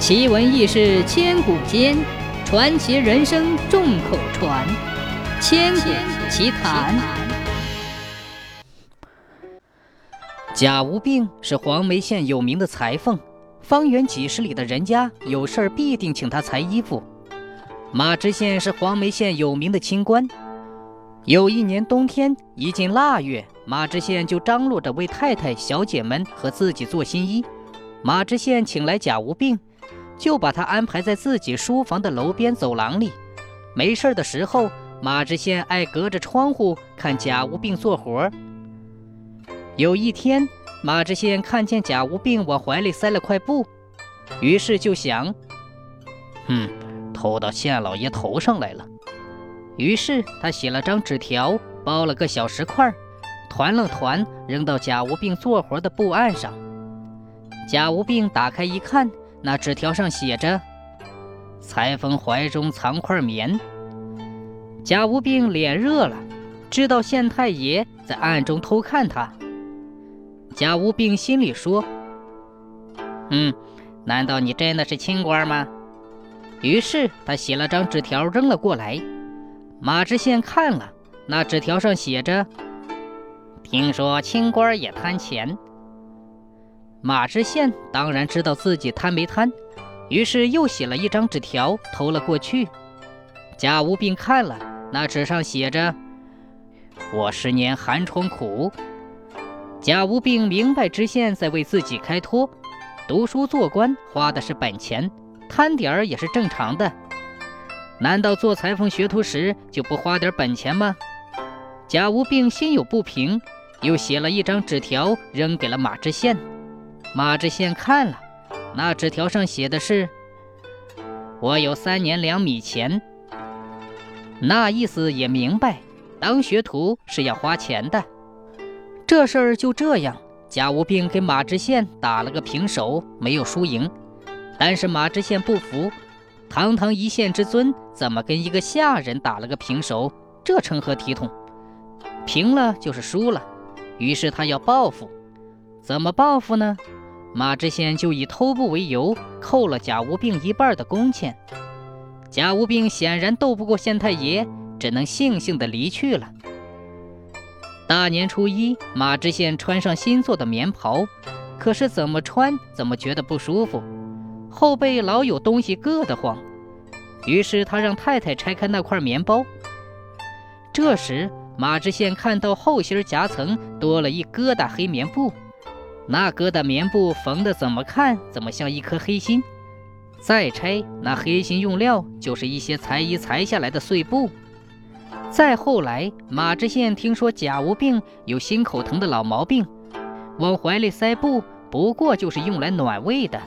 奇闻异事千古间，传奇人生众口传。千古奇谈。贾无病是黄梅县有名的裁缝，方圆几十里的人家有事儿必定请他裁衣服。马知县是黄梅县有名的清官。有一年冬天，一进腊月，马知县就张罗着为太太、小姐们和自己做新衣。马知县请来贾无病，就把他安排在自己书房的楼边走廊里。没事的时候，马知县爱隔着窗户看贾无病做活。有一天，马知县看见贾无病往怀里塞了块布，于是就想：“嗯，偷到县老爷头上来了。”于是他写了张纸条，包了个小石块，团了团，扔到贾无病做活的布案上。贾无病打开一看，那纸条上写着：“裁缝怀中藏块棉。”贾无病脸热了，知道县太爷在暗中偷看他。贾无病心里说：“嗯，难道你真的是清官吗？”于是他写了张纸条扔了过来。马知县看了，那纸条上写着：“听说清官也贪钱。”马知县当然知道自己贪没贪，于是又写了一张纸条投了过去。贾无病看了，那纸上写着：“我十年寒窗苦。”贾无病明白知县在为自己开脱，读书做官花的是本钱，贪点儿也是正常的。难道做裁缝学徒时就不花点本钱吗？贾无病心有不平，又写了一张纸条扔给了马知县。马知县看了，那纸条上写的是：“我有三年两米钱。”那意思也明白，当学徒是要花钱的。这事儿就这样，贾无病给马知县打了个平手，没有输赢。但是马知县不服。堂堂一县之尊，怎么跟一个下人打了个平手？这成何体统？平了就是输了，于是他要报复。怎么报复呢？马知县就以偷布为由，扣了贾无病一半的工钱。贾无病显然斗不过县太爷，只能悻悻地离去了。大年初一，马知县穿上新做的棉袍，可是怎么穿怎么觉得不舒服。后背老有东西硌得慌，于是他让太太拆开那块棉包。这时马知县看到后心夹层多了一疙瘩黑棉布，那疙瘩棉布缝的怎么看怎么像一颗黑心。再拆那黑心用料就是一些裁衣裁下来的碎布。再后来，马知县听说贾无病有心口疼的老毛病，往怀里塞布不过就是用来暖胃的。